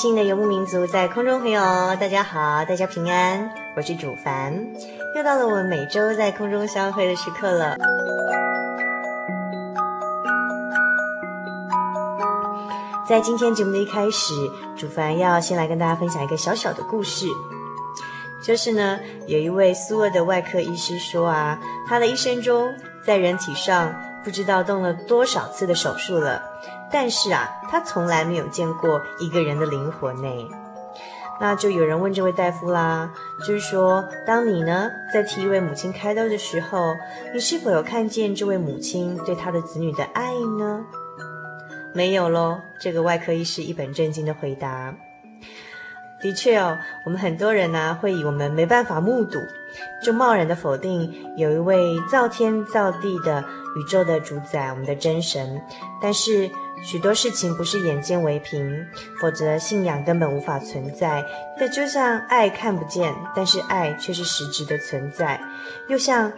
新的游牧民族，在空中朋友，大家好，大家平安，我是主凡，又到了我们每周在空中相会的时刻了。在今天节目的一开始，主凡要先来跟大家分享一个小小的故事，就是呢，有一位苏俄的外科医师说啊，他的一生中在人体上不知道动了多少次的手术了。但是啊，他从来没有见过一个人的灵魂呢。那就有人问这位大夫啦，就是说，当你呢在替一位母亲开刀的时候，你是否有看见这位母亲对她的子女的爱呢？没有喽。这个外科医师一本正经的回答。的确哦，我们很多人呢会以我们没办法目睹，就贸然的否定有一位造天造地的宇宙的主宰，我们的真神。但是。许多事情不是眼见为凭，否则信仰根本无法存在。这就像爱看不见，但是爱却是实质的存在；又像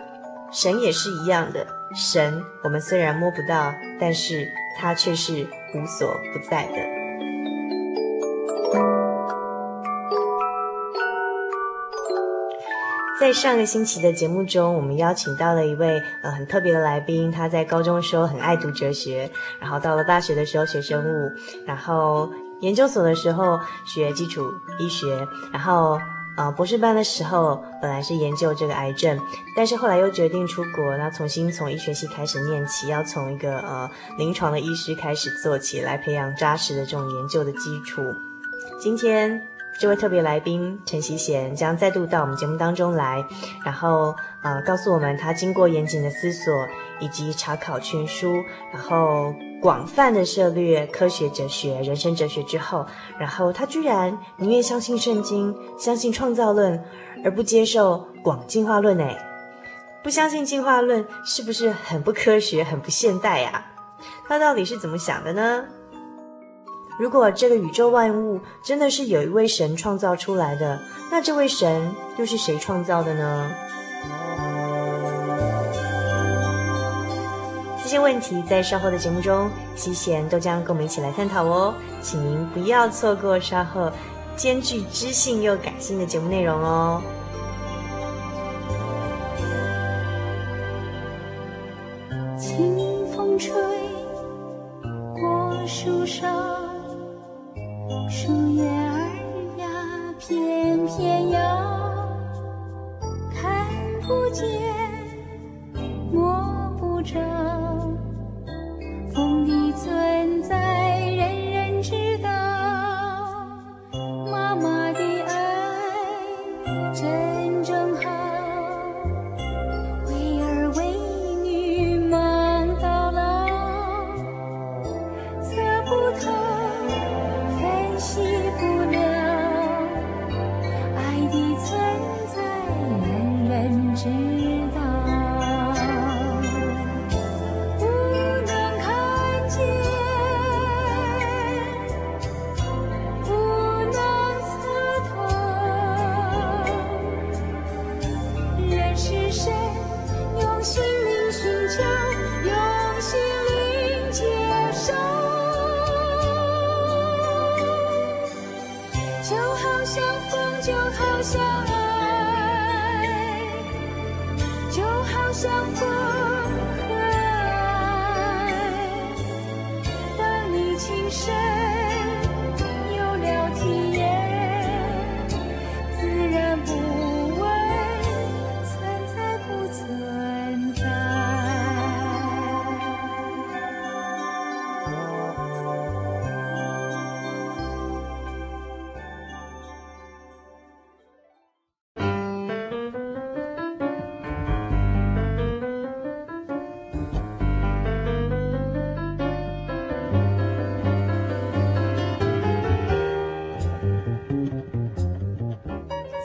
神也是一样的，神我们虽然摸不到，但是他却是无所不在的。在上个星期的节目中，我们邀请到了一位呃很特别的来宾。他在高中的时候很爱读哲学，然后到了大学的时候学生物，然后研究所的时候学基础医学，然后呃博士班的时候本来是研究这个癌症，但是后来又决定出国，然后重新从医学系开始念起，要从一个呃临床的医师开始做起来，培养扎实的这种研究的基础。今天。这位特别来宾陈希贤将再度到我们节目当中来，然后呃告诉我们他经过严谨的思索以及查考全书，然后广泛的涉猎科学哲学、人生哲学之后，然后他居然宁愿相信圣经、相信创造论，而不接受广进化论。诶，不相信进化论是不是很不科学、很不现代呀？他到底是怎么想的呢？如果这个宇宙万物真的是有一位神创造出来的，那这位神又是谁创造的呢？这些问题在稍后的节目中，西贤都将跟我们一起来探讨哦，请您不要错过稍后兼具知性又感性的节目内容哦。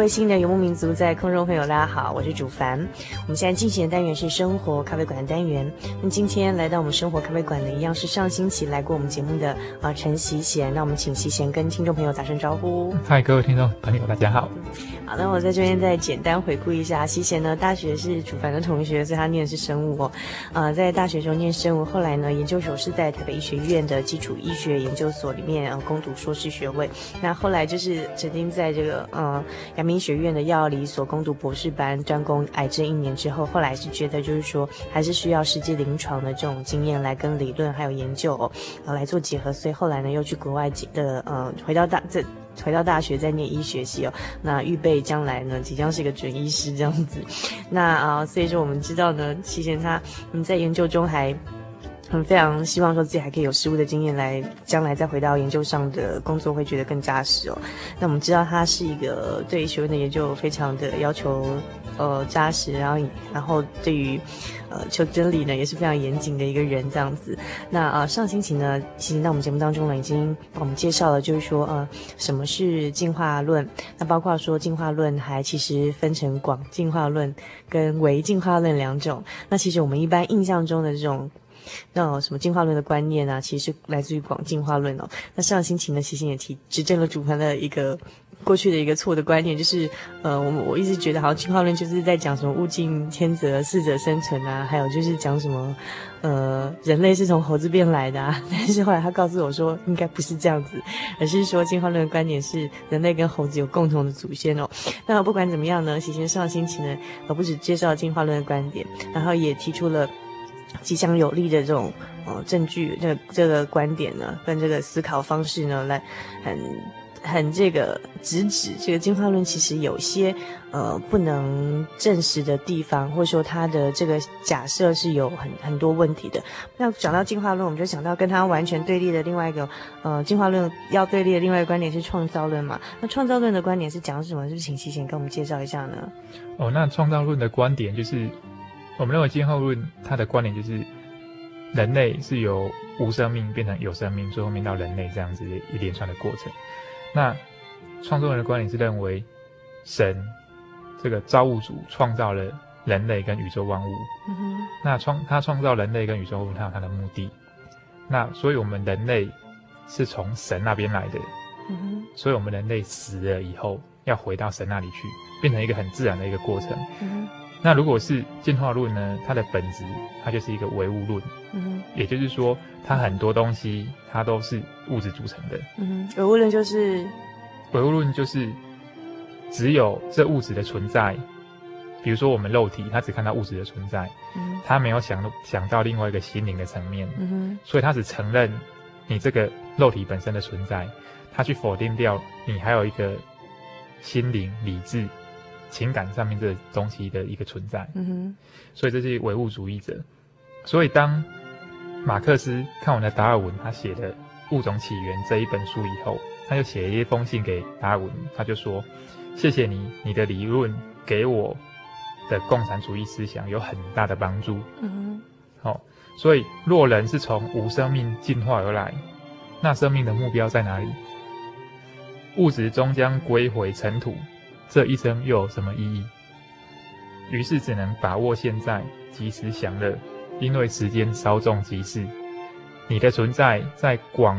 位新的游牧民族在空中朋友，大家好，我是主凡。我们现在进行的单元是生活咖啡馆的单元。那今天来到我们生活咖啡馆的，一样是上星期来过我们节目的啊陈习贤。那我们请习贤跟听众朋友打声招呼。嗨，各位听众朋友，大家好。好，那我在这边再简单回顾一下，锡贤呢，大学是楚凡的同学，所以他念的是生物哦。呃，在大学时候念生物，后来呢，研究所是在台北医学院的基础医学研究所里面呃攻读硕士学位。那后来就是曾经在这个呃阳明学院的药理所攻读博士班，专攻癌症一年之后，后来是觉得就是说还是需要实际临床的这种经验来跟理论还有研究哦，呃来做结合，所以后来呢又去国外的呃回到大这回到大学再念医学系哦，那预备将来呢即将是一个准医师这样子，那啊、所以说我们知道呢，其实他嗯在研究中还。很非常希望说自己还可以有实务的经验来，将来再回到研究上的工作会觉得更扎实哦。那我们知道他是一个对学问的研究非常的要求，呃扎实，然后然后对于呃求真理呢也是非常严谨的一个人这样子。那啊、呃、上星期呢，其实在我们节目当中呢已经帮我们介绍了，就是说呃什么是进化论，那包括说进化论还其实分成广进化论跟微进化论两种。那其实我们一般印象中的这种。那什么进化论的观念啊，其实是来自于广进化论哦。那上星期呢，锡贤也提指正了主盘的一个过去的一个错的观念，就是呃，我我一直觉得好像进化论就是在讲什么物竞天择、适者生存啊，还有就是讲什么呃，人类是从猴子变来的啊。但是后来他告诉我说，应该不是这样子，而是说进化论的观点是人类跟猴子有共同的祖先哦。那不管怎么样呢，锡贤上星期呢，呃，不止介绍了进化论的观点，然后也提出了。极强有力的这种呃证据，这这个观点呢，跟这个思考方式呢，来很很这个直指这个进化论其实有些呃不能证实的地方，或者说它的这个假设是有很很多问题的。那讲到进化论，我们就想到跟它完全对立的另外一个呃进化论要对立的另外一个观点是创造论嘛？那创造论的观点是讲什么？是不是请锡贤跟我们介绍一下呢？哦，那创造论的观点就是。我们认为进化论它的观点就是，人类是由无生命变成有生命，最后面到人类这样子一连串的过程。那创造人的观点是认为，神这个造物主创造了人类跟宇宙万物。那创他创造人类跟宇宙万物，他有他的目的。那所以我们人类是从神那边来的。所以我们人类死了以后，要回到神那里去，变成一个很自然的一个过程。那如果是进化论呢？它的本质，它就是一个唯物论。嗯哼，也就是说，它很多东西它都是物质组成的。嗯哼，唯物论就是，唯物论就是只有这物质的存在。比如说我们肉体，它只看到物质的存在，嗯，它没有想想到另外一个心灵的层面。嗯哼，所以它只承认你这个肉体本身的存在，它去否定掉你还有一个心灵理智。情感上面这东西的一个存在，嗯哼，所以这是唯物主义者。所以当马克思看完了达尔文他写的《物种起源》这一本书以后，他就写了一封信给达尔文，他就说：“谢谢你，你的理论给我的共产主义思想有很大的帮助。嗯哼好、哦，所以若人是从无生命进化而来，那生命的目标在哪里？物质终将归回尘土，这一生又有什么意义？于是只能把握现在，及时享乐，因为时间稍纵即逝。你的存在在广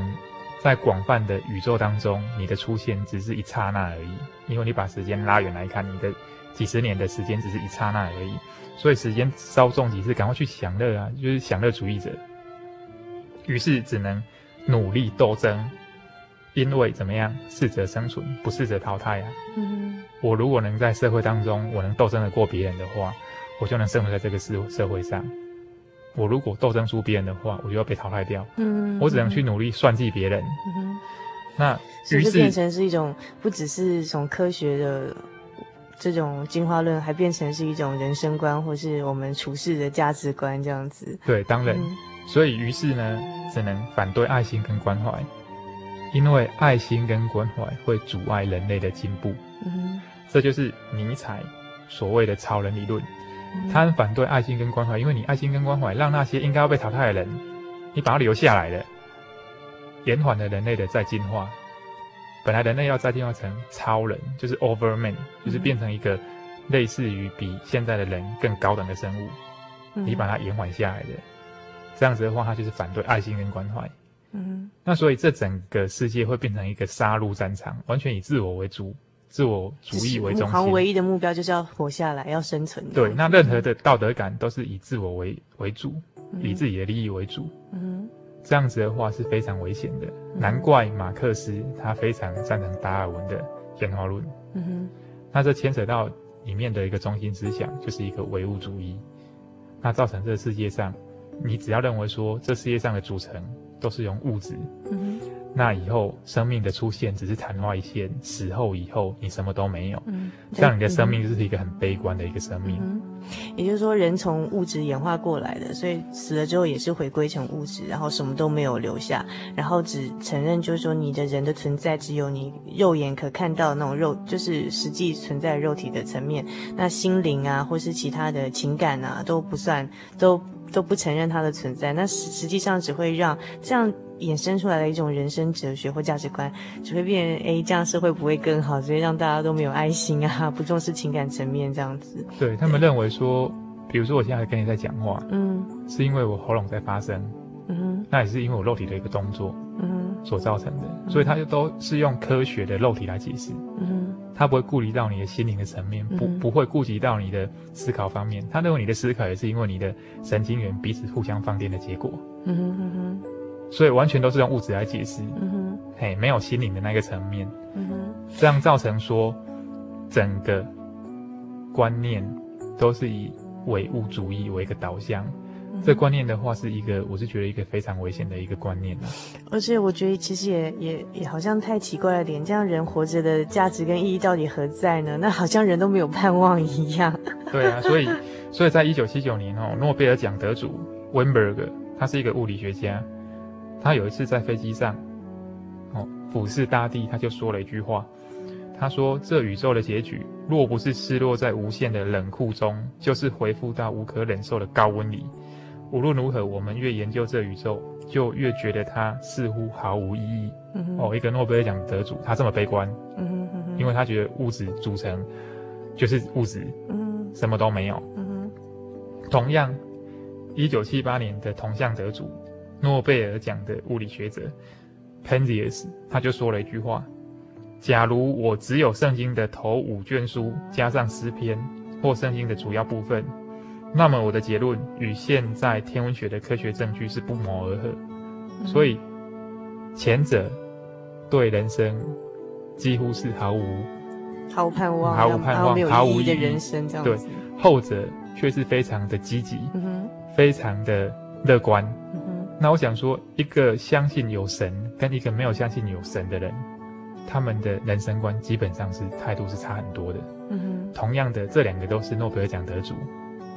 在广泛的宇宙当中，你的出现只是一刹那而已。因为你把时间拉远来看，你的几十年的时间只是一刹那而已。所以时间稍纵即逝，赶快去享乐啊！就是享乐主义者。于是只能努力斗争，因为怎么样？适者生存，不适者淘汰啊。嗯我如果能在社会当中，我能斗争得过别人的话，我就能生活在这个社社会上。我如果斗争输别人的话，我就要被淘汰掉。嗯，我只能去努力算计别人。嗯，那于是变成是一种不只是从科学的这种进化论，还变成是一种人生观，或是我们处事的价值观这样子。对，当然，嗯所以于是呢，只能反对爱心跟关怀，因为爱心跟关怀会阻碍人类的进步。嗯这就是尼采所谓的超人理论。嗯他很反对爱心跟关怀，因为你爱心跟关怀让那些应该要被淘汰的人，你把他留下来了，延缓了人类的再进化。本来人类要再进化成超人，就是 Overman，就是变成一个类似于比现在的人更高等的生物，嗯你把它延缓下来的，这样子的话，他就是反对爱心跟关怀。嗯那所以这整个世界会变成一个杀戮战场，完全以自我为主，自我主义为中心。好像唯一的目标就是要活下来，要生存。对，那任何的道德感都是以自我为为主，嗯以自己的利益为主。嗯这样子的话是非常危险的。难怪马克思他非常赞成达尔文的演化论。嗯哼那这牵扯到里面的一个中心思想，就是一个唯物主义。那造成这个世界上，你只要认为说这世界上的组成都是用物质，嗯哼。那以后生命的出现只是昙花一现，死后以后你什么都没有，嗯，这样你的生命就是一个很悲观的一个生命。嗯，也就是说，人从物质演化过来的，所以死了之后也是回归成物质，然后什么都没有留下，然后只承认就是说你的人的存在只有你肉眼可看到的那种肉，就是实际存在肉体的层面，那心灵啊或是其他的情感啊都不算，都都不承认它的存在，那实实际上只会让这样。衍生出来的一种人生哲学或价值观，只会变成诶，这样社会不会更好，所以让大家都没有爱心啊，不重视情感层面这样子。对，他们认为说，比如说我现在跟你在讲话，嗯是因为我喉咙在发声，嗯那也是因为我肉体的一个动作嗯所造成的，所以他就都是用科学的肉体来解释，嗯哼。他不会顾及到你的心灵的层面，不嗯不会顾及到你的思考方面，他认为你的思考也是因为你的神经元彼此互相放电的结果，嗯哼嗯哼。所以完全都是用物质来解释，嗯哼。嘿，没有心灵的那个层面，嗯哼。这样造成说整个观念都是以唯物主义为一个导向。这观念的话，是一个，我是觉得一个非常危险的一个观念。而且我觉得其实也也也好像太奇怪了点，这样人活着的价值跟意义到底何在呢？那好像人都没有盼望一样。对啊，所以所以在一九七九年哦，诺贝尔奖得主温伯格，他是一个物理学家，他有一次在飞机上，哦，俯视大地，他就说了一句话，他说：“这宇宙的结局，若不是失落在无限的冷酷中，就是回复到无可忍受的高温里。”无论如何，我们越研究这宇宙，就越觉得它似乎毫无意义。嗯哦，一个诺贝尔奖得主，他这么悲观，嗯哼嗯哼因为他觉得物质组成就是物质，嗯什么都没有。嗯同样，一九七八年的同项得主，诺贝尔奖的物理学者 Penzias，他就说了一句话：假如我只有圣经的头五卷书加上诗篇，或圣经的主要部分。那么我的结论与现在天文学的科学证据是不谋而合，嗯。所以前者对人生几乎是毫无毫无盼望，毫无盼望毫无意义的人生这样对子。后者却是非常的积极，嗯非常的乐观。嗯那我想说，一个相信有神跟一个没有相信有神的人，他们的人生观基本上是态度是差很多的。同样的，这两个都是诺贝尔奖得主，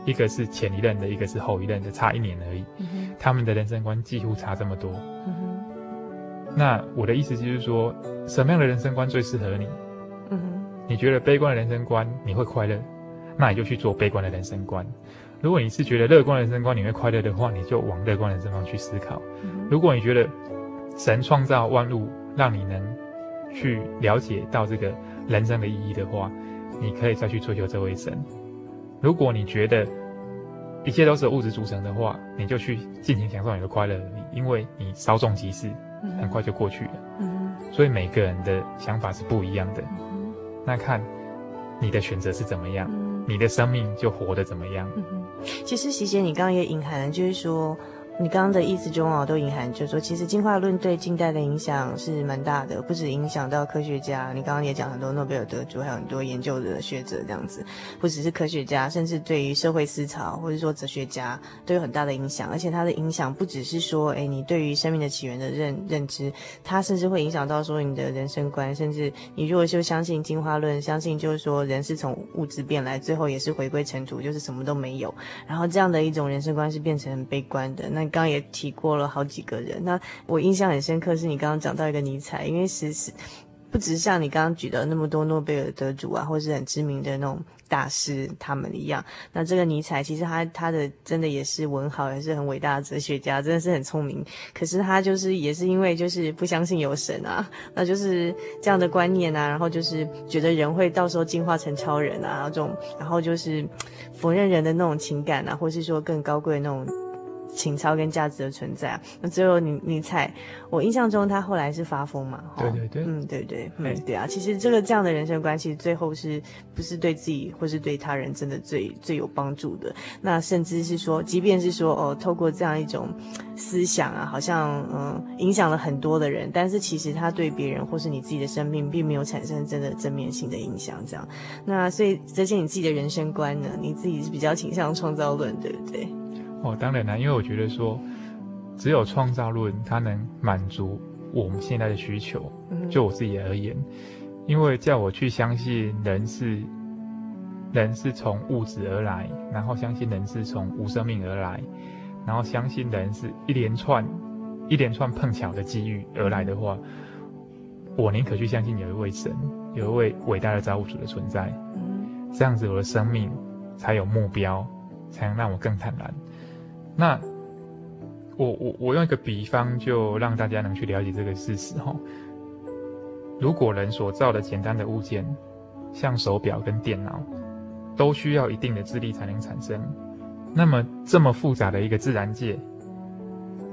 一个是前一任的，一个是后一任的，差一年而已。嗯他们的人生观几乎差这么多。嗯那我的意思就是说，什么样的人生观最适合你？你觉得悲观的人生观你会快乐，那你就去做悲观的人生观。如果你是觉得乐观的人生观你会快乐的话，你就往乐观的人生观去思考。如果你觉得神创造万物，让你能去了解到这个人生的意义的话，你可以再去追求这位神。如果你觉得一切都是由物质组成的话，你就去尽情享受你的快乐而已，因为你稍纵即逝，很快就过去了。所以每个人的想法是不一样的。那看你的选择是怎么样，你的生命就活得怎么样。其实，席姐，你刚刚也隐含了，就是说。你刚刚的意思中啊，都隐含就是说，其实进化论对近代的影响是蛮大的，不止影响到科学家。你刚刚也讲很多诺贝尔得主，还有很多研究的学者这样子，不只是科学家，甚至对于社会思潮或者说哲学家都有很大的影响。而且它的影响不只是说，哎，你对于生命的起源的认认知，它甚至会影响到说你的人生观，甚至你如果就相信进化论，相信就是说人是从物质变来，最后也是回归尘土，就是什么都没有。然后这样的一种人生观是变成很悲观的。那刚刚也提过了好几个人，那我印象很深刻是你刚刚讲到一个尼采，因为其实不只像你刚刚举的那么多诺贝尔得主啊，或是很知名的那种大师他们一样，那这个尼采其实他他的真的也是文豪，也是很伟大的哲学家，真的是很聪明。可是他就是也是因为就是不相信有神啊，那就是这样的观念啊，然后就是觉得人会到时候进化成超人啊，这种然后就是 否认人的那种情感啊，或是说更高贵的那种。情操跟价值的存在啊，那最后你你猜，我印象中他后来是发疯嘛？对对对，嗯对对，嗯对啊，其实这个这样的人生观，其实最后是不是对自己或是对他人真的最最有帮助的？那甚至是说，即便是说哦，透过这样一种思想啊，好像嗯影响了很多的人，但是其实他对别人或是你自己的生命，并没有产生真的正面性的影响。这样，那所以这些你自己的人生观呢，你自己是比较倾向创造论，对不对？哦，当然啦，因为我觉得说，只有创造论它能满足我们现在的需求。就我自己而言，因为叫我去相信人是人是从物质而来，然后相信人是从无生命而来，然后相信人是一连串一连串碰巧的机遇而来的话，我宁可去相信有一位神，有一位伟大的造物主的存在。这样子我的生命才有目标，才能让我更坦然。那我我我用一个比方，就让大家能去了解这个事实哈。如果人所造的简单的物件，像手表跟电脑，都需要一定的智力才能产生，那么这么复杂的一个自然界，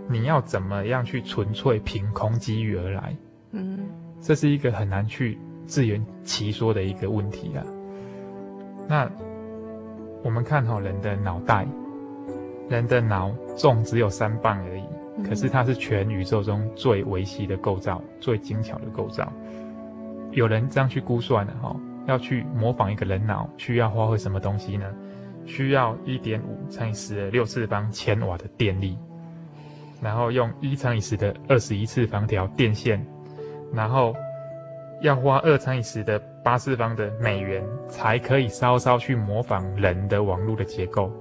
你要怎么样去纯粹凭空机遇而来？嗯，这是一个很难去自圆其说的一个问题啊。那我们看好人的脑袋。人的脑重只有三磅而已，可是它是全宇宙中最维系的构造，最精巧的构造。有人这样去估算的哈，要去模仿一个人脑，需要花费什么东西呢？需要一点五乘以十的六次方千瓦的电力，然后用一乘以十的二十一次方条电线，然后要花二乘以十的八次方的美元，才可以稍稍去模仿人的网络的结构。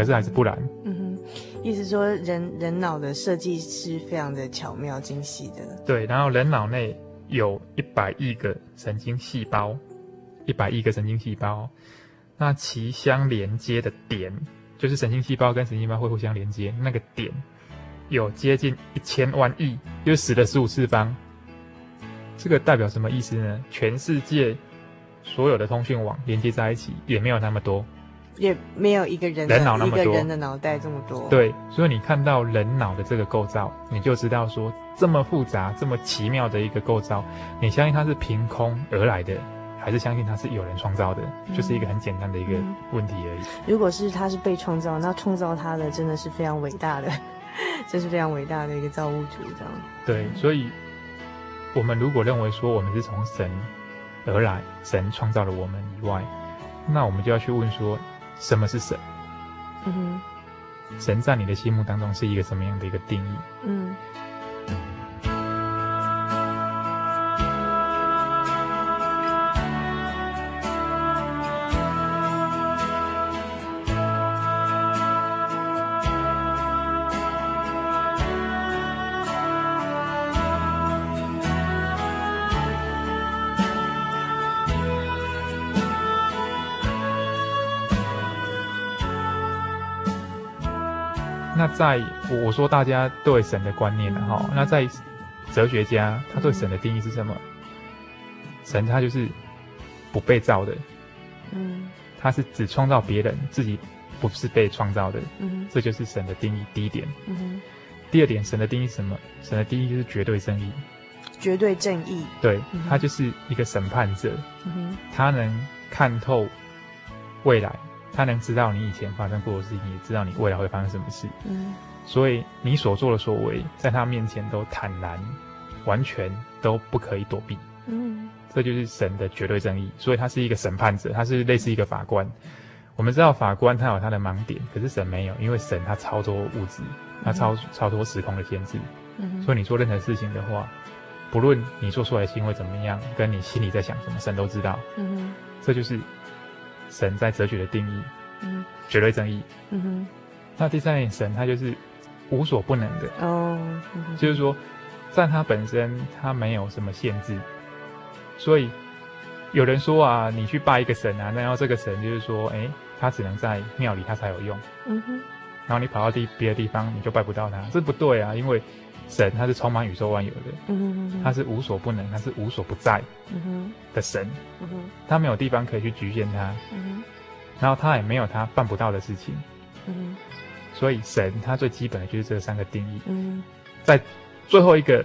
嗯，可是还是不然。嗯哼，意思说人人脑的设计是非常的巧妙精细的。对，然后人脑内有一百亿个神经细胞，一百亿个神经细胞，那其相连接的点，就是神经细胞跟神经细胞会互相连接，那个点有接近一千万亿，就是十的十五次方。这个代表什么意思呢？全世界所有的通讯网连接在一起也没有那么多。也没有一个人人脑那么多，一个人的脑袋这么多。对，所以你看到人脑的这个构造，你就知道说这么复杂、这么奇妙的一个构造，你相信它是凭空而来的，还是相信它是有人创造的？嗯、就是一个很简单的一个问题而已。如果是它是被创造，那创造它的真的是非常伟大的，这是非常伟大的一个造物主，这样。对，所以我们如果认为说我们是从神而来，神创造了我们以外，那我们就要去问说。什么是神？嗯哼，神在你的心目当中是一个什么样的一个定义？嗯。那在我我说大家对神的观念哈，那在哲学家他对神的定义是什么？神他就是不被造的，嗯，他是只创造别人，自己不是被创造的，嗯，这就是神的定义。第一点，嗯，第二点，神的定义是什么？神的定义就是绝对正义，绝对正义，对，他就是一个审判者，嗯，他能看透未来。他能知道你以前发生过的事情，也知道你未来会发生什么事。嗯，所以你所做的所为，在他面前都坦然，完全都不可以躲避。嗯，这就是神的绝对正义。所以他是一个审判者，他是类似一个法官。我们知道法官他有他的盲点，可是神没有，因为神他超脱物质，他超超脱时空的限制。嗯，所以你做任何事情的话，不论你做出来的行为怎么样，跟你心里在想什么，神都知道。嗯，这就是。神在哲学的定义，嗯，绝对正义，嗯哼。那第三点，神他就是无所不能的。哦，嗯、就是说，在他本身他没有什么限制，所以有人说啊，你去拜一个神啊，那要这个神就是说，哎、欸，他只能在庙里他才有用，嗯哼。然后你跑到地别的地方，你就拜不到他，这不对啊，因为。神他是充满宇宙万有的，他是无所不能，他是无所不在的神，嗯哼，他没有地方可以去局限他，嗯哼，然后他也没有他办不到的事情，嗯哼，所以神他最基本的就是这三个定义，嗯，在最后一个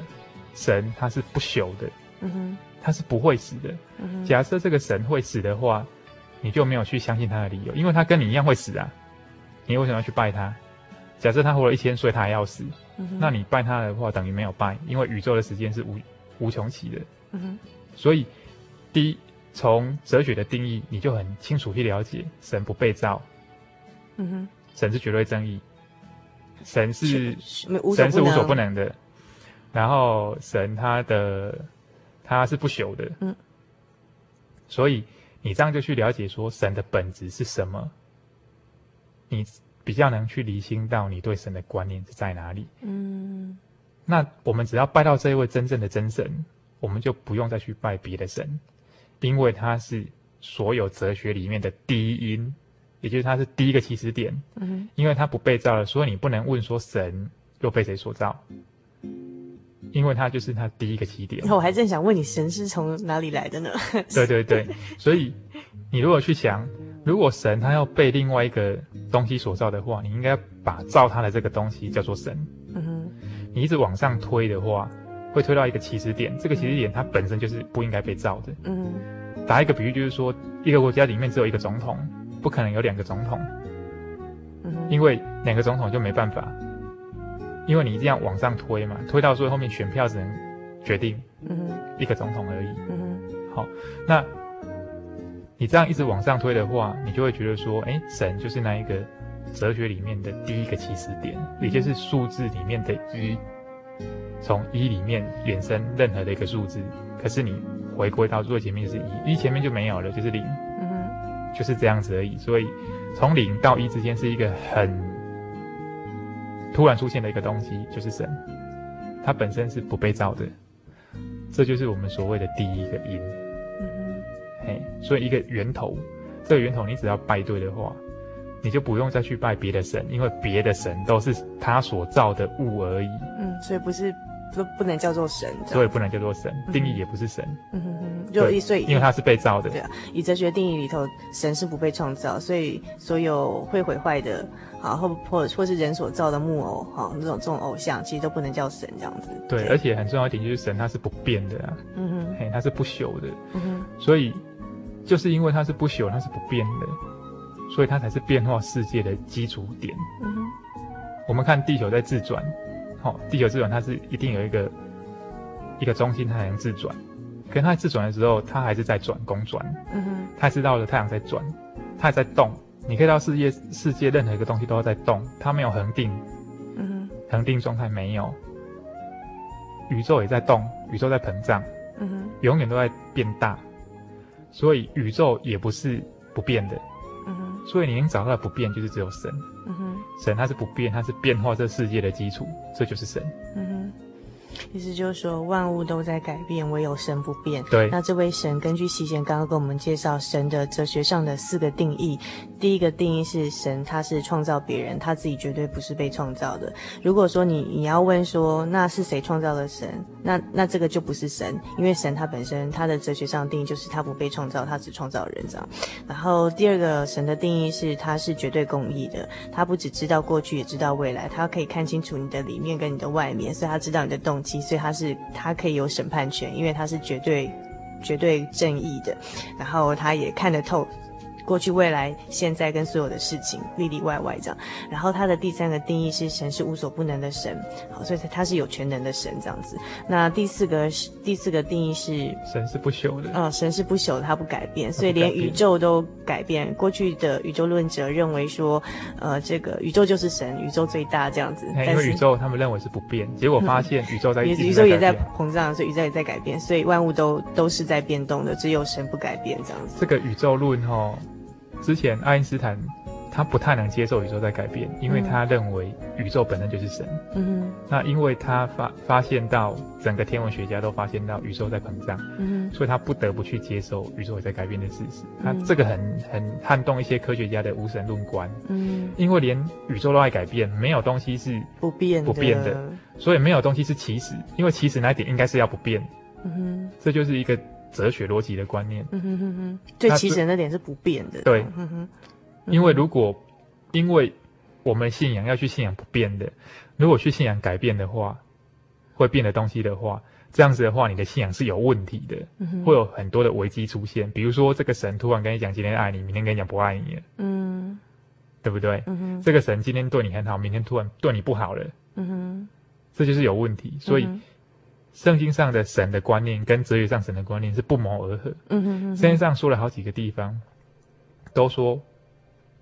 神他是不朽的，嗯哼，他是不会死的，嗯哼，假设这个神会死的话，你就没有去相信他的理由，因为他跟你一样会死啊，你为什么要去拜他？假设他活了一千岁，他还要死。嗯、那你拜他的话，等于没有拜，因为宇宙的时间是无无穷期的。嗯。所以，第一，从哲学的定义，你就很清楚去了解，神不被造。嗯哼。神是绝对正义，神是神是无所不能的，然后神他的他是不朽的。嗯。所以你这样就去了解说神的本质是什么？你。比较能去理清到你对神的观念是在哪里。嗯，那我们只要拜到这一位真正的真神，我们就不用再去拜别的神，因为他是所有哲学里面的第一因，也就是他是第一个起始点。嗯，因为他不被造了，所以你不能问说神又被谁所造，因为他就是他第一个起点。那我还正想问你，神是从哪里来的呢？对对对，所以你如果去想。如果神他要被另外一个东西所造的话，你应该把造他的这个东西叫做神。嗯哼。你一直往上推的话，会推到一个起始点。这个起始点它本身就是不应该被造的。嗯哼。打一个比喻，就是说一个国家里面只有一个总统，不可能有两个总统。嗯。因为两个总统就没办法，因为你一定要往上推嘛，推到最后面选票只能决定一个总统而已。嗯哼。好，那。你这样一直往上推的话，你就会觉得说，哎，神就是那一个哲学里面的第一个起始点，也就是数字里面的一，从一里面衍生任何的一个数字。可是你回归到最前面就是一，一前面就没有了，就是零，嗯哼，就是这样子而已。所以从零到一之间是一个很突然出现的一个东西，就是神，它本身是不被造的，这就是我们所谓的第一个因。嘿，所以一个源头，这个源头你只要拜对的话，你就不用再去拜别的神，因为别的神都是他所造的物而已。嗯，所以不是不不能叫做神，所以不能叫做神，定义也不是神。嗯哼哼，就一所以因为他是被造的。对啊，以哲学定义里头，神是不被创造，所以所有会毁坏的，好或或或是人所造的木偶，哈这种这种偶像，其实都不能叫神这样子。对，对而且很重要一点就是神他是不变的啊，嗯哼，嘿，他是不朽的，嗯哼，所以。就是因为它是不朽，它是不变的，所以它才是变化世界的基础点。嗯。我们看地球在自转，好、哦，地球自转它是一定有一个一个中心，它才能自转。可是它自转的时候，它还是在转，公转。嗯哼。它知道了太阳在转，它还在动。你可以到世界世界任何一个东西都在动，它没有恒定。嗯哼。恒定状态没有。宇宙也在动，宇宙在膨胀。嗯哼。永远都在变大。所以宇宙也不是不变的，嗯哼。所以你能找到的不变，就是只有神，嗯哼。神它是不变，它是变化这世界的基础，这就是神，嗯哼。意思就是说，万物都在改变，唯有神不变。对。那这位神，根据席贤刚刚跟我们介绍神的哲学上的四个定义，第一个定义是神他是创造别人，他自己绝对不是被创造的。如果说你你要问说，那是谁创造了神？那那这个就不是神，因为神他本身他的哲学上的定义就是他不被创造，他只创造人这样。然后第二个神的定义是他是绝对公义的，他不只知道过去，也知道未来，他可以看清楚你的里面跟你的外面，所以他知道你的动所以他是他可以有审判权，因为他是绝对绝对正义的，然后他也看得透。过去、未来、现在跟所有的事情里里外外这样，然后他的第三个定义是神是无所不能的神，好，所以他是有全能的神这样子。那第四个是第四个定义是神是不朽的，嗯，神是不朽的，他不改变，所以连宇宙都改变。过去的宇宙论者认为说，呃，这个宇宙就是神，宇宙最大这样子。因为宇宙他们认为是不变，结果发现 宇宙在宇宙也在膨胀，所以宇宙也在改变，所以万物都都是在变动的，只有神不改变这样子。这个宇宙论哈。之前爱因斯坦他不太能接受宇宙在改变，因为他认为宇宙本身就是神。嗯哼。那因为他发发现到整个天文学家都发现到宇宙在膨胀，嗯哼。所以他不得不去接受宇宙也在改变的事实。那这个很很撼动一些科学家的无神论观。嗯。因为连宇宙都在改变，没有东西是不变不变的，所以没有东西是起始，因为起始那一点应该是要不变。嗯哼。这就是一个。哲学逻辑的观念，嗯哼哼哼，最起始那点是不变的，对，嗯哼，因为如果，因为我们信仰要去信仰不变的，如果去信仰改变的话，会变的东西的话，这样子的话，你的信仰是有问题的，嗯哼，会有很多的危机出现，比如说这个神突然跟你讲今天爱你，明天跟你讲不爱你。了，嗯，对不对？嗯哼，这个神今天对你很好，明天突然对你不好了，嗯哼，这就是有问题，所以。圣经上的神的观念跟哲学上神的观念是不谋而合。嗯哼哼。圣经上说了好几个地方，都说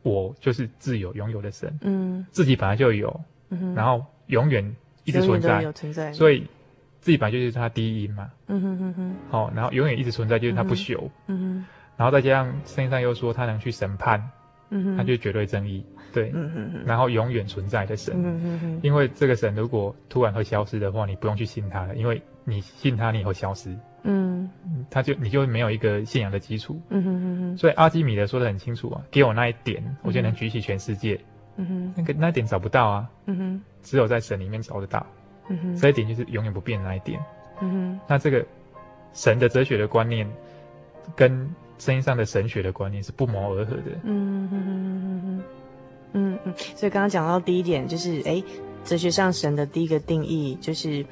我就是自有永有的神。嗯。自己本来就有。然后永远一直存在。有存在。所以自己本来就是他第一因嘛。嗯哼哼哼。好，然后永远一直存在就是他不朽。嗯哼。然后再加上圣经上又说他能去审判。嗯。他就是绝对正义。对。然后永远存在的神。因为这个神如果突然会消失的话，你不用去信他了，因为。你信他，你以后消失，嗯，他就你就没有一个信仰的基础，嗯哼哼哼。所以阿基米德说的很清楚啊，给我那一点，我就能举起全世界，嗯哼。那个那一点找不到啊，嗯哼，只有在神里面找得到，嗯哼。这一点就是永远不变的那一点，嗯哼。那这个神的哲学的观念，跟圣经上的神学的观念是不谋而合的，嗯哼哼哼哼哼，嗯嗯。所以刚刚讲到第一点，就是哎，哲学上神的第一个定义就是。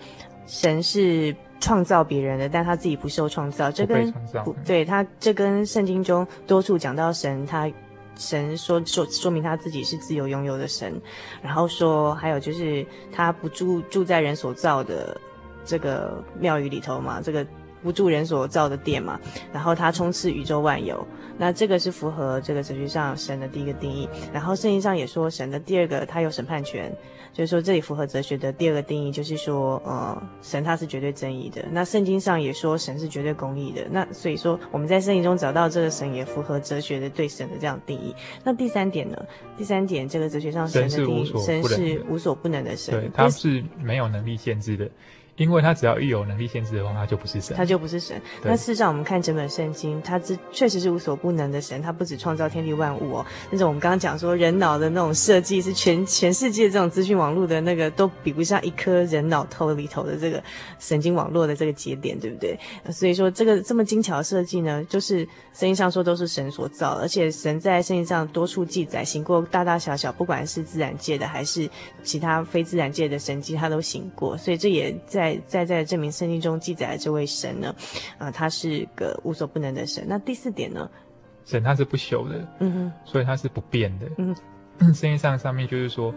神是创造别人的，但他自己不受创造。这跟不对他，这跟圣经中多处讲到神，他神说说说明他自己是自由拥有的神，然后说还有就是他不住住在人所造的这个庙宇里头嘛，这个不住人所造的殿嘛，然后他充斥宇宙万有，那这个是符合这个哲学上神的第一个定义。然后圣经上也说神的第二个，他有审判权。就是说，这里符合哲学的第二个定义，就是说，呃，神他是绝对正义的。那圣经上也说神是绝对公义的。那所以说，我们在圣经中找到这个神也符合哲学的对神的这样定义。那第三点呢？第三点，这个哲学上神的定义，神是无所不能的神，对，他是没有能力限制的。因为他只要一有能力限制的话，他就不是神，他就不是神。那事实上，我们看整本圣经，他这确实是无所不能的神。他不止创造天地万物哦，那种我们刚刚讲说人脑的那种设计，是全全世界这种资讯网络的那个都比不上一颗人脑头里头的这个神经网络的这个节点，对不对？所以说，这个这么精巧的设计呢，就是圣经上说都是神所造，而且神在圣经上多处记载行过大大小小，不管是自然界的还是其他非自然界的神迹，他都行过。所以这也在。在在证明圣经中记载的这位神呢，啊、呃，他是个无所不能的神。那第四点呢？神他是不朽的，嗯哼，所以他是不变的，嗯哼。圣经上上面就是说，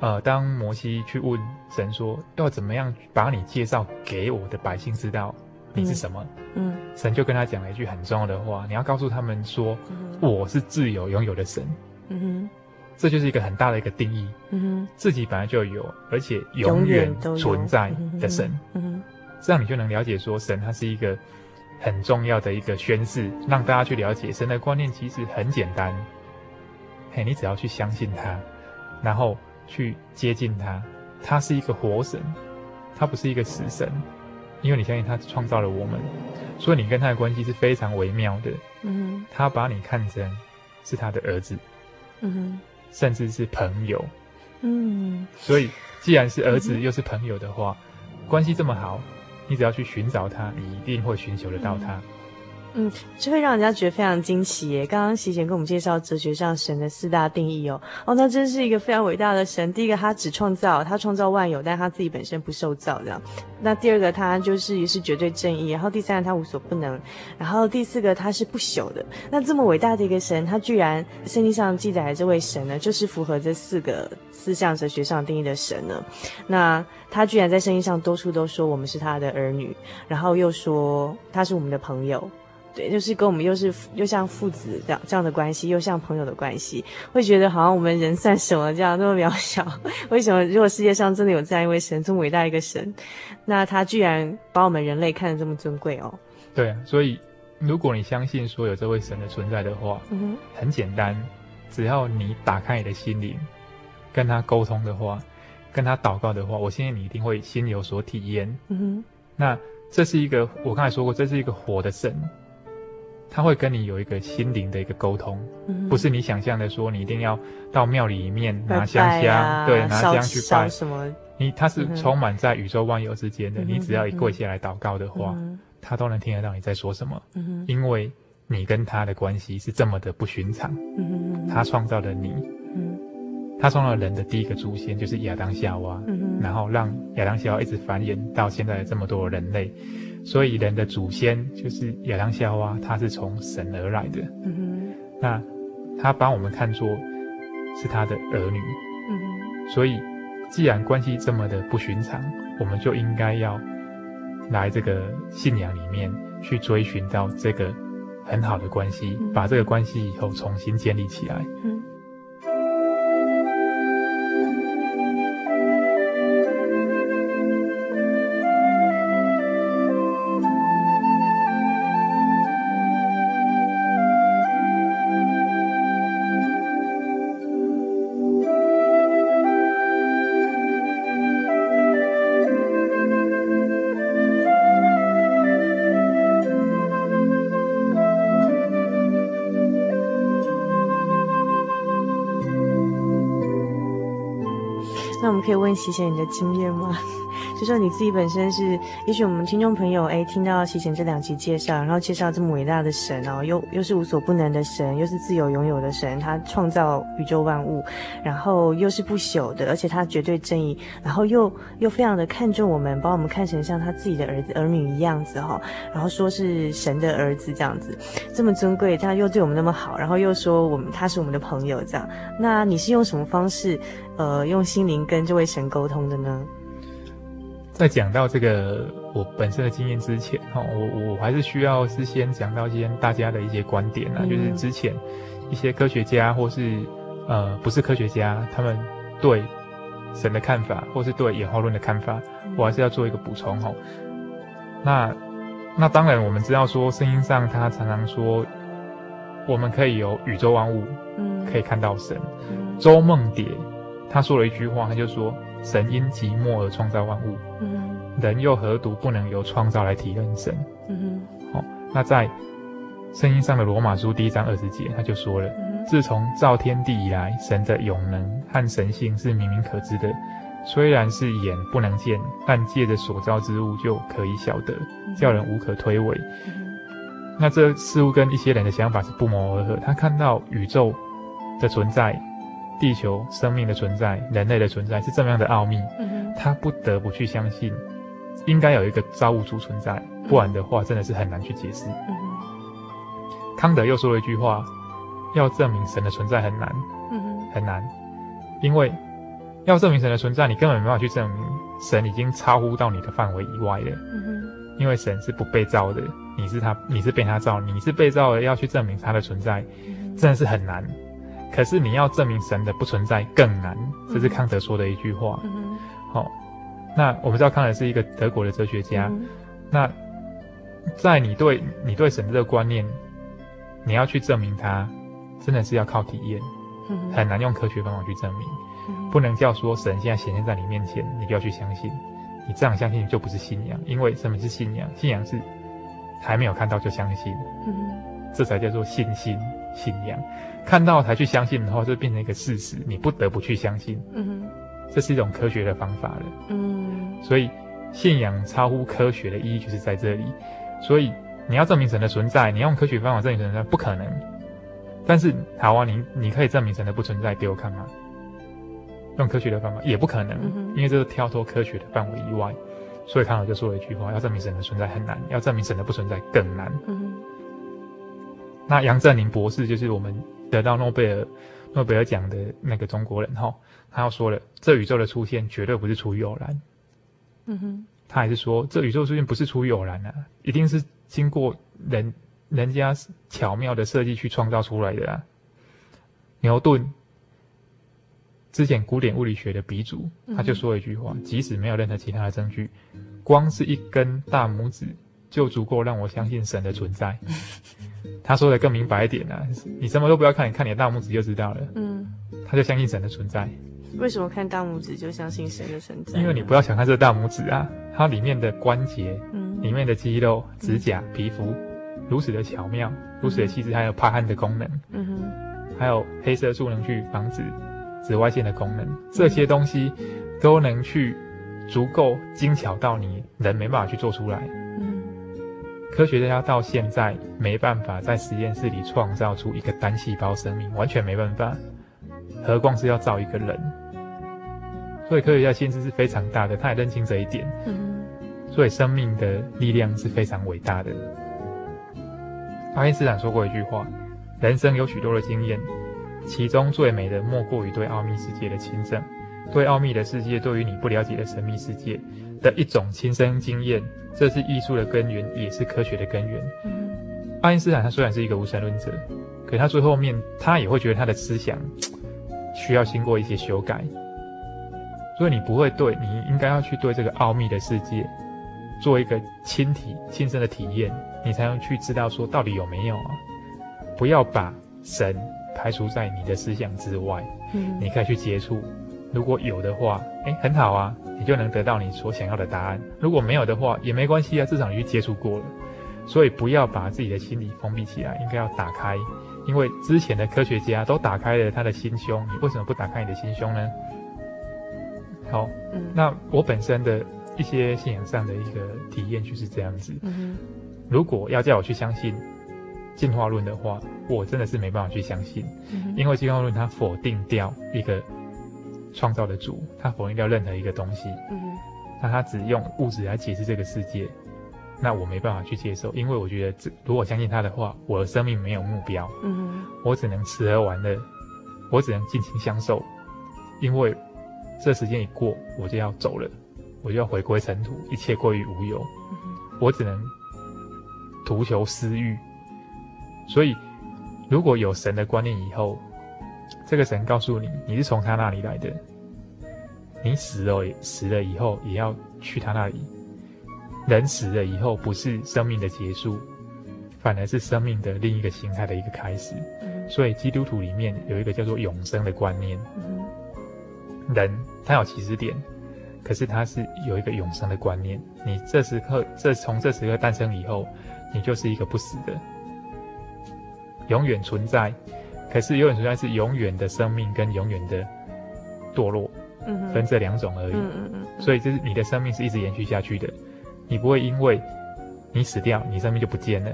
呃，当摩西去问神说，要怎么样把你介绍给我的百姓知道你是什么，嗯，神就跟他讲了一句很重要的话，你要告诉他们说，嗯、我是自由拥有的神，嗯哼。这就是一个很大的一个定义，嗯哼，自己本来就有，而且永远存在的神，嗯哼，这样你就能了解说，神他是一个很重要的一个宣示，让大家去了解神的观念其实很简单，嘿，你只要去相信他，然后去接近他，他是一个活神，他不是一个死神，因为你相信他创造了我们，所以你跟他的关系是非常微妙的。嗯他把你看成是他的儿子，嗯甚至是朋友。嗯所以，既然是儿子又是朋友的话，关系这么好，你只要去寻找他，你一定会寻求得到他。嗯，嗯就会让人家觉得非常惊奇耶。刚刚席贤跟我们介绍哲学上神的四大定义哦，哦，那真是一个非常伟大的神。第一个，他只创造，他创造万有，但他自己本身不受造这样。那第二个，他就是也是绝对正义。然后第三个，他无所不能。然后第四个，他是不朽的。那这么伟大的一个神，他居然圣经上记载的这位神呢，就是符合这四个思想哲学上定义的神呢。那他居然在圣经上多处都说我们是他的儿女，然后又说他是我们的朋友。对，就是跟我们又是又像父子这样这样的关系，又像朋友的关系，会觉得好像我们人算什么这样那么渺小？为什么如果世界上真的有这样一位神，这么伟大一个神，那他居然把我们人类看得这么尊贵哦？对啊，所以如果你相信说有这位神的存在的话，嗯哼，很简单，只要你打开你的心灵，跟他沟通的话，跟他祷告的话，我相信你一定会心有所体验。嗯哼，那这是一个我刚才说过，这是一个活的神。他会跟你有一个心灵的一个沟通，嗯，不是你想象的说你一定要到庙里面拿香香，对，拿香去拜烧什么？你，他是充满在宇宙万有之间的。嗯你只要一跪下来祷告的话，嗯他都能听得到你在说什么，嗯因为你跟他的关系是这么的不寻常。他创造了你，嗯他创造了人的第一个祖先就是亚当夏娃，嗯，然后让亚当夏娃一直繁衍到现在的这么多的人类。所以人的祖先就是亚当夏娃，他是从神而来的。嗯哼，那他把我们看作是他的儿女，嗯哼，所以既然关系这么的不寻常，我们就应该要来这个信仰里面去追寻到这个很好的关系，把这个关系以后重新建立起来。嗯。可以问一些你的经验吗？就说你自己本身是，也许我们听众朋友哎，听到席贤这两集介绍，然后介绍这么伟大的神哦，又又是无所不能的神，又是自由拥有的神，他创造宇宙万物，然后又是不朽的，而且他绝对正义，然后又又非常的看重我们，把我们看成像他自己的儿子儿女一样子哈、哦，然后说是神的儿子这样子，这么尊贵，他又对我们那么好，然后又说我们他是我们的朋友这样，那你是用什么方式，呃，用心灵跟这位神沟通的呢？在讲到这个我本身的经验之前，哈，我我还是需要是先讲到一些大家的一些观点啊，嗯、就是之前一些科学家或是呃不是科学家，他们对神的看法，或是对演化论的看法，我还是要做一个补充哈。那那当然我们知道说，圣经上他常常说，我们可以有宇宙万物，嗯，可以看到神。嗯、周梦蝶他说了一句话，他就说。神因寂寞而创造万物，嗯，人又何独不能由创造来体认神？嗯好、哦，那在圣经上的罗马书第一章二十节，他就说了：嗯、自从造天地以来，神的永能和神性是明明可知的，虽然是眼不能见，但借着所造之物就可以晓得，叫人无可推诿。嗯、那这似乎跟一些人的想法是不谋而合。他看到宇宙的存在。地球生命的存在，人类的存在是这么样的奥秘，嗯、他不得不去相信，应该有一个造物主存在，不然的话真的是很难去解释。嗯、康德又说了一句话：要证明神的存在很难，嗯、很难，因为要证明神的存在，你根本没办法去证明神已经超乎到你的范围以外了。嗯、因为神是不被造的，你是他，你是被他造，你是被造的，要去证明他的存在，真的是很难。可是你要证明神的不存在更难，这是康德说的一句话。好、那我们知道康德是一个德国的哲学家。嗯、那在你对你对神的这个观念，你要去证明它，真的是要靠体验，嗯、很难用科学方法去证明。嗯、不能叫说神现在显现在你面前，你就要去相信。你这样相信就不是信仰，因为什么是信仰？信仰是还没有看到就相信，嗯这才叫做信心信仰。看到才去相信的话，就变成一个事实，你不得不去相信。嗯这是一种科学的方法了。嗯所以信仰超乎科学的意义就是在这里。所以你要证明神的存在，你用科学方法证明神的存在不可能。但是好啊，你你可以证明神的不存在给我看吗？用科学的方法也不可能，嗯因为这是跳脱科学的范围以外。所以康德就说了一句话：要证明神的存在很难，要证明神的不存在更难。嗯那杨振宁博士就是我们得到诺贝尔诺贝尔奖的那个中国人哈，他要说了，这宇宙的出现绝对不是出于偶然。嗯哼他还是说，这宇宙出现不是出于偶然啊，一定是经过人人家巧妙的设计去创造出来的啊。牛顿之前古典物理学的鼻祖，他就说了一句话：即使没有任何其他的证据，光是一根大拇指就足够让我相信神的存在。他说的更明白一点啊，你什么都不要看，你看你的大拇指就知道了。嗯，他就相信神的存在，为什么看大拇指就相信神的存在？因为你不要小看这个大拇指啊，它里面的关节。嗯里面的肌肉、指甲、皮肤，如此的巧妙，如此的细致，还有怕汗的功能，嗯哼还有黑色素能去防止紫外线的功能，这些东西都能去足够精巧到你人没办法去做出来。嗯科学家到现在没办法在实验室里创造出一个单细胞生命，完全没办法，何况是要造一个人。所以科学家心思是非常大的，他也认清这一点。嗯所以生命的力量是非常伟大的。爱因斯坦说过一句话：“人生有许多的经验，其中最美的莫过于对奥秘世界的亲证。对奥秘的世界，对于你不了解的神秘世界的一种亲身经验，这是艺术的根源，也是科学的根源。”嗯爱因斯坦他虽然是一个无神论者，可他最后面他也会觉得他的思想需要经过一些修改。所以你不会对，你应该要去对这个奥秘的世界。做一个亲体亲身的体验，你才能去知道说到底有没有啊？不要把神排除在你的思想之外，嗯你可以去接触。如果有的话，哎，很好啊，你就能得到你所想要的答案。如果没有的话，也没关系啊，至少你去接触过了。所以不要把自己的心理封闭起来，应该要打开。因为之前的科学家都打开了他的心胸，你为什么不打开你的心胸呢？好，嗯那我本身的。一些信仰上的一个体验就是这样子。嗯如果要叫我去相信进化论的话，我真的是没办法去相信，嗯因为进化论它否定掉一个创造的主，他否定掉任何一个东西，嗯那他只用物质来解释这个世界，那我没办法去接受，因为我觉得这如果相信他的话，我的生命没有目标，嗯我只能吃喝玩乐，我只能尽情享受，因为这时间一过，我就要走了。我就要回归尘土，一切归于无有。我只能图求私欲。所以，如果有神的观念以后，这个神告诉你你是从他那里来的，你死了死了以后也要去他那里。人死了以后不是生命的结束，反而是生命的另一个形态的一个开始。所以，基督徒里面有一个叫做永生的观念。人他有起始点。可是他是有一个永生的观念，你这时刻，这从这时刻诞生以后，你就是一个不死的，永远存在。可是永远存在是永远的生命跟永远的堕落，嗯分这两种而已。嗯嗯嗯，所以这是你的生命是一直延续下去的，你不会因为你死掉，你生命就不见了。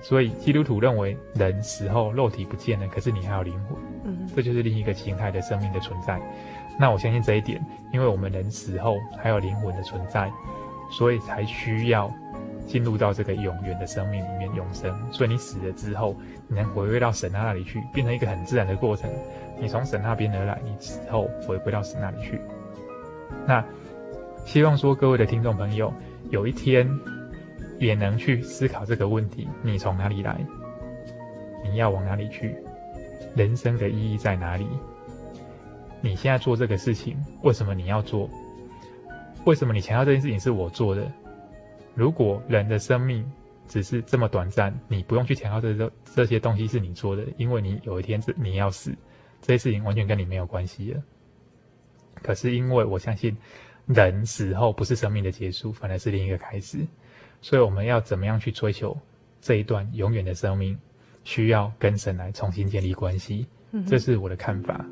所以基督徒认为人死后肉体不见了，可是你还有灵魂，嗯这就是另一个形态的生命的存在。那我相信这一点，因为我们人死后还有灵魂的存在，所以才需要进入到这个永远的生命里面永生。所以你死了之后，你能回归到神那里去，变成一个很自然的过程。你从神那边而来，你死后回归到神那里去。那希望说各位的听众朋友，有一天也能去思考这个问题：你从哪里来？你要往哪里去？人生的意义在哪里？你现在做这个事情，为什么你要做？为什么你强调这件事情是我做的？如果人的生命只是这么短暂，你不用去强调这这这些东西是你做的，因为你有一天是你要死，这些事情完全跟你没有关系了。可是因为我相信人死后不是生命的结束，反而是另一个开始。所以我们要怎么样去追求这一段永远的生命？需要跟神来重新建立关系，这是我的看法。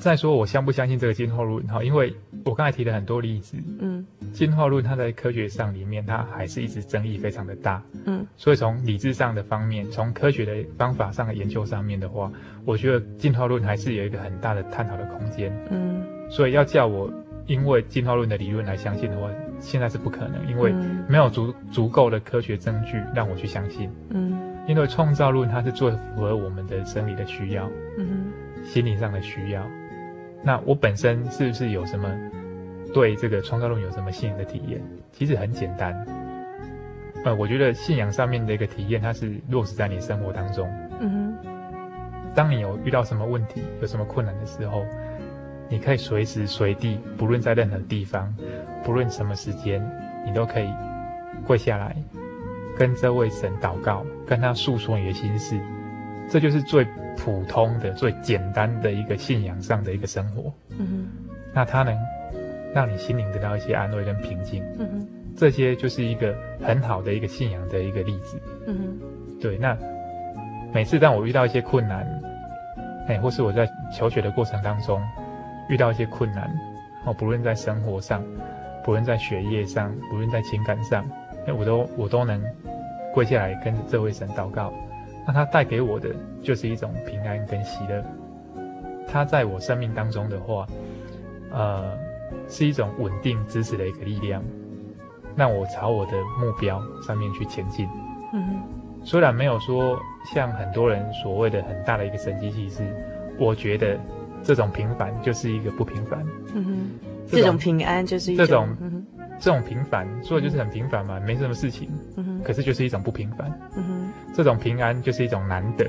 再说，我相不相信这个进化论？哈，因为我刚才提了很多例子，嗯，进化论它在科学上里面，它还是一直争议非常的大，嗯，所以从理智上的方面，从科学的方法上的研究上面的话，我觉得进化论还是有一个很大的探讨的空间，嗯，所以要叫我因为进化论的理论来相信的话，现在是不可能，因为没有足足够的科学证据让我去相信，嗯，因为创造论它是最符合我们的生理的需要，嗯，心理上的需要。那我本身是不是有什么对这个创造论有什么信仰的体验？其实很简单，呃，我觉得信仰上面的一个体验，它是落实在你生活当中。嗯哼。当你有遇到什么问题、有什么困难的时候，你可以随时随地，不论在任何地方，不论什么时间，你都可以跪下来，跟这位神祷告，跟他诉说你的心事。这就是最。普通的、最简单的一个信仰上的一个生活，嗯哼，那它能让你心灵得到一些安慰跟平静，嗯哼，这些就是一个很好的一个信仰的一个例子，嗯哼，对。那每次当我遇到一些困难，哎，或是我在求学的过程当中遇到一些困难，哦，不论在生活上，不论在学业上，不论在情感上，哎，我都我都能跪下来跟这位神祷告。那它带给我的就是一种平安跟喜乐。它在我生命当中的话，呃，是一种稳定支持的一个力量，让我朝我的目标上面去前进。嗯哼。虽然没有说像很多人所谓的很大的一个神迹奇事，我觉得这种平凡就是一个不平凡。嗯哼。这种平安就是一种。这种。这种平凡说的就是很平凡嘛，没什么事情。可是就是一种不平凡。这种平安就是一种难得，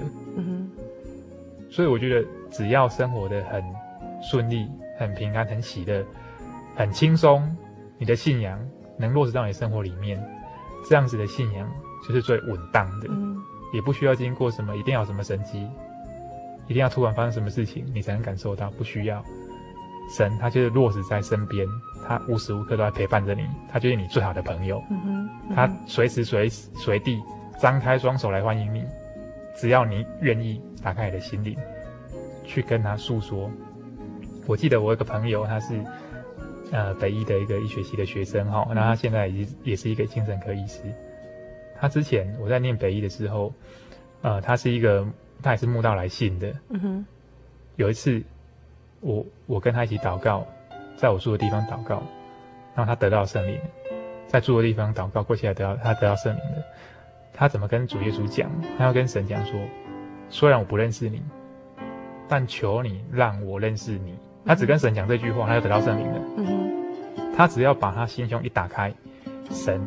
所以我觉得只要生活的很顺利、很平安、很喜乐、很轻松，你的信仰能落实到你生活里面，这样子的信仰就是最稳当的，嗯，也不需要经过什么，一定要什么神迹，一定要突然发生什么事情你才能感受到，不需要。神他就是落实在身边，他无时无刻都在陪伴着你，他就是你最好的朋友，嗯哼，嗯，他随时随随地。张开双手来欢迎你，只要你愿意打开你的心灵，去跟他诉说。我记得我有个朋友，他是呃北医的一个医学系的学生哈，那他现在也也是一个精神科医师。他之前我在念北医的时候，呃，他是一个他也是慕道来信的。嗯哼。有一次，我我跟他一起祷告，在我住的地方祷告，然后他得到圣灵，在住的地方祷告，过去来得到他得到圣灵的。他怎么跟主耶稣讲？他要跟神讲说：“虽然我不认识你，但求你让我认识你。”他只跟神讲这句话，他就得到圣灵了。嗯哼。他只要把他心胸一打开，神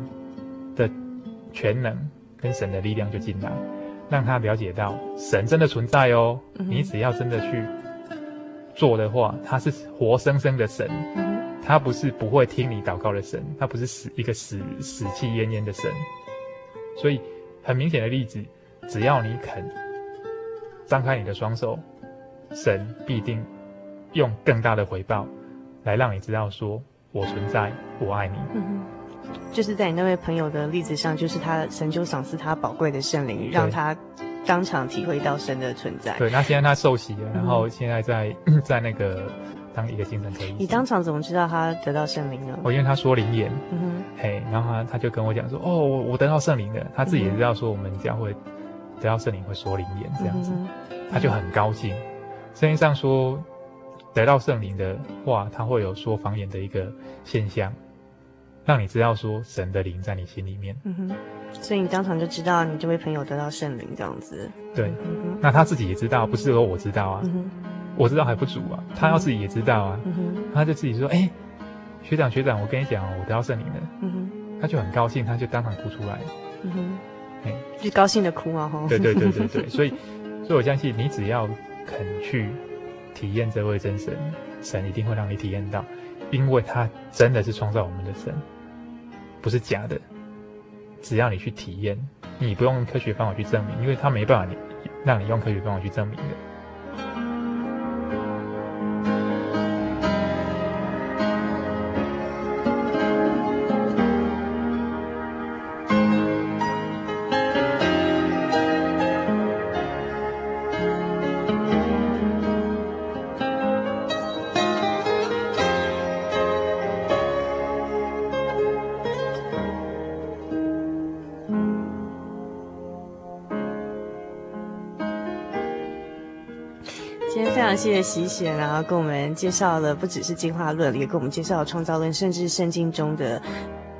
的全能跟神的力量就进来，让他了解到神真的存在哦。你只要真的去做的话，他是活生生的神。他不是不会听你祷告的神，他不是死一个死死气奄奄的神。所以。很明显的例子，只要你肯张开你的双手，神必定用更大的回报来让你知道说，我存在，我爱你。嗯，就是在你那位朋友的例子上，就是他神就赏赐他宝贵的圣灵，让他当场体会到神的存在。对，那现在他受洗了，然后现在在 在那个。当一个精神科医生，你当场怎么知道他得到圣灵呢？我因为他说灵言，嗯哼，嘿，然后他他就跟我讲说，哦，我我得到圣灵了。他自己也知道说我们将会得到圣灵会说灵言这样子，嗯、他就很高兴。圣经上说得到圣灵的话，他会有说方言的一个现象，让你知道说神的灵在你心里面。嗯哼，所以你当场就知道你这位朋友得到圣灵这样子。对，嗯、那他自己也知道，不是说我知道啊。嗯我知道还不足啊，他要自己也知道啊，嗯、他就自己说：“哎、欸，学长学长，我跟你讲，我得到圣灵了。嗯”他就很高兴，他就当场哭出来。嗯哼，欸、就高兴的哭啊！吼，对对对对对，所以，所以我相信你只要肯去体验这位真神，神一定会让你体验到，因为他真的是创造我们的神，不是假的。只要你去体验，你不用科学方法去证明，因为他没办法让你用科学方法去证明的。席贤，然后跟我们介绍了不只是进化论，也跟我们介绍了创造论，甚至圣经中的。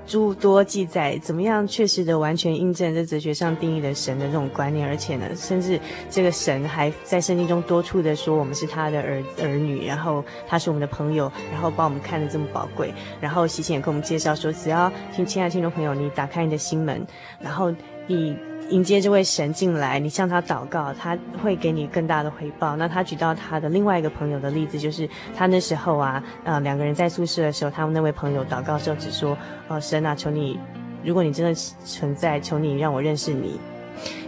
诸多记载，怎么样确实的完全印证这哲学上定义的神的这种观念，而且呢，甚至这个神还在圣经中多处的说我们是他的儿儿女，然后他是我们的朋友，然后把我们看得这么宝贵，然后喜贤也跟我们介绍说，只要听亲爱的听众朋友，你打开你的心门，然后你。迎接这位神进来，你向他祷告，他会给你更大的回报。那他举到他的另外一个朋友的例子，就是他那时候啊，呃，两个人在宿舍的时候，他们那位朋友祷告的时候只说：“哦，神啊，求你，如果你真的存在，求你让我认识你。”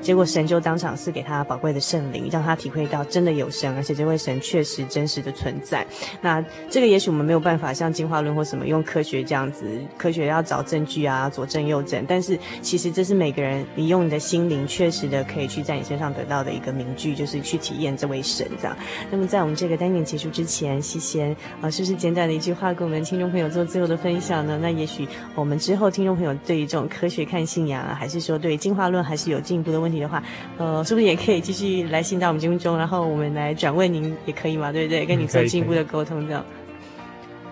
结果神就当场赐给他宝贵的圣灵，让他体会到真的有神，而且这位神确实真实的存在。那这个也许我们没有办法像进化论或什么用科学这样子，科学要找证据啊，左证右证。但是其实这是每个人你用你的心灵确实的可以去在你身上得到的一个明据，就是去体验这位神这样。那么在我们这个单元结束之前，西贤啊，是不是简短的一句话跟我们听众朋友做最后的分享呢？那也许我们之后听众朋友对于这种科学看信仰啊，还是说对进化论还是有进一步的问题的话，呃，是不是也可以继续来信到我们节目中，然后我们来转问您也可以嘛？对不对？跟你做进一步的沟通这样。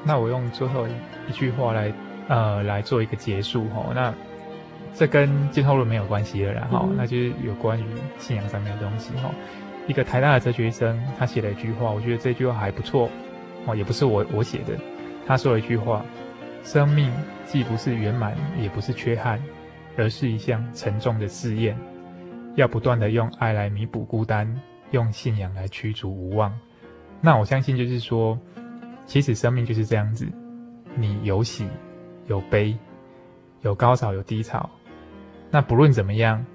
那我用最后一句话来呃来做一个结束哈。那这跟进后论没有关系了，然后、嗯、那就是有关于信仰上面的东西哈。一个台大的哲学生他写了一句话，我觉得这句话还不错哦，也不是我我写的。他说了一句话：生命既不是圆满，也不是缺憾，而是一项沉重的试验。要不断的用爱来弥补孤单，用信仰来驱逐无望。那我相信就是说，其实生命就是这样子，你有喜有悲，有高潮有低潮。那不论怎么样，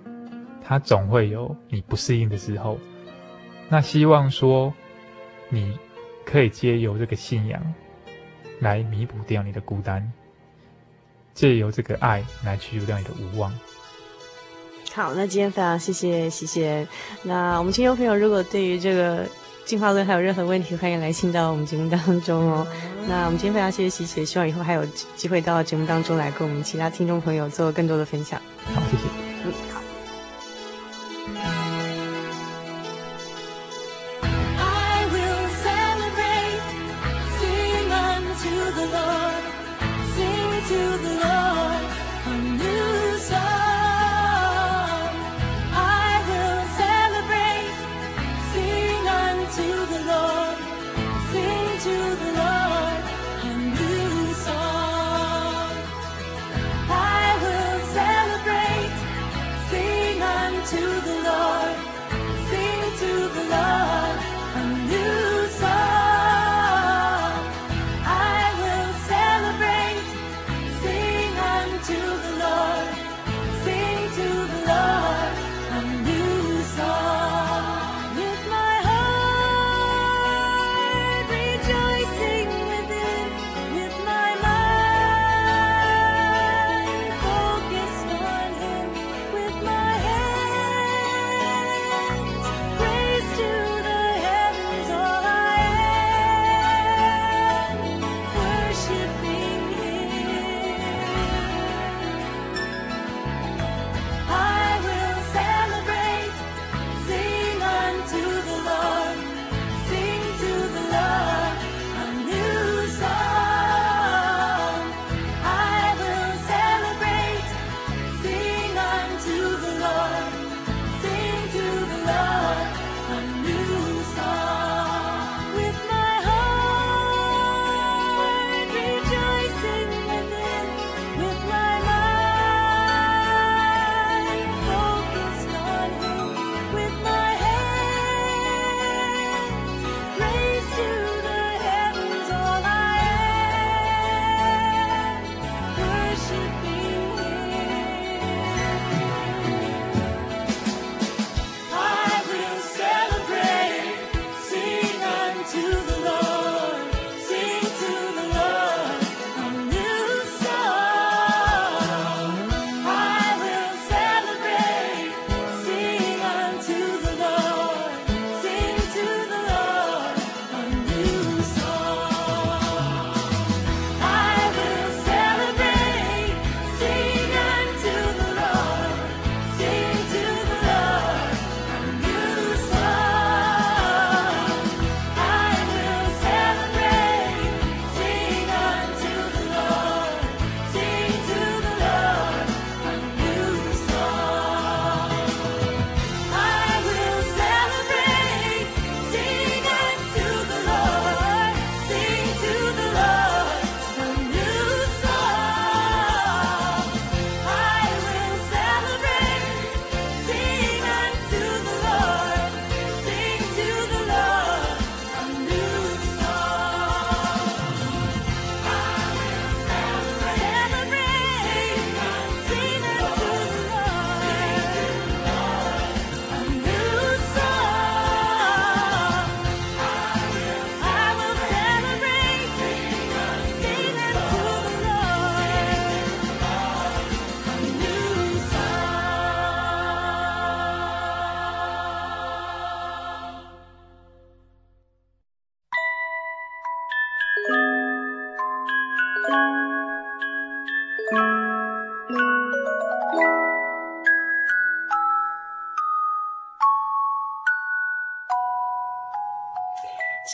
它总会有你不适应的时候。那希望说，你可以借由这个信仰来弥补掉你的孤单，借由这个爱来驱逐掉你的无望。好，那今天非常谢谢喜贤。那我们听众朋友，如果对于这个进化论还有任何问题，欢迎来信到我们节目当中哦。那我们今天非常谢谢喜贤，希望以后还有机会到节目当中来跟我们其他听众朋友做更多的分享。好，谢谢。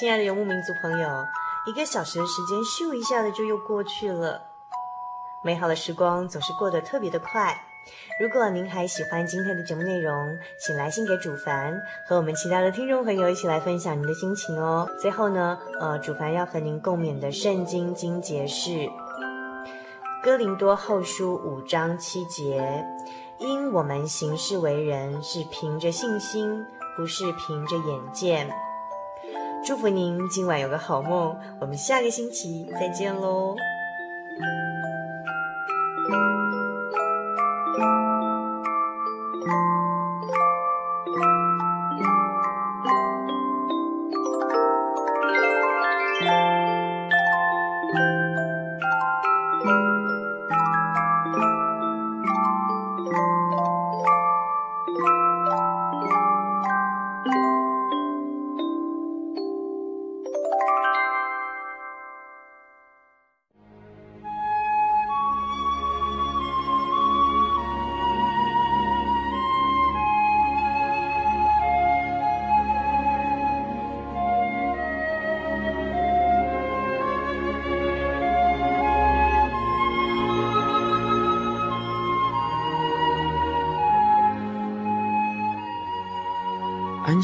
亲爱的游牧民族朋友，一个小时的时间咻一下子就又过去了，美好的时光总是过得特别的快。如果您还喜欢今天的节目内容，请来信给主凡，和我们其他的听众朋友一起来分享您的心情哦。最后呢，呃，主凡要和您共勉的圣经经节是《哥林多后书》五章七节：因我们行事为人是凭着信心，不是凭着眼见。祝福您今晚有个好梦，我们下个星期再见喽。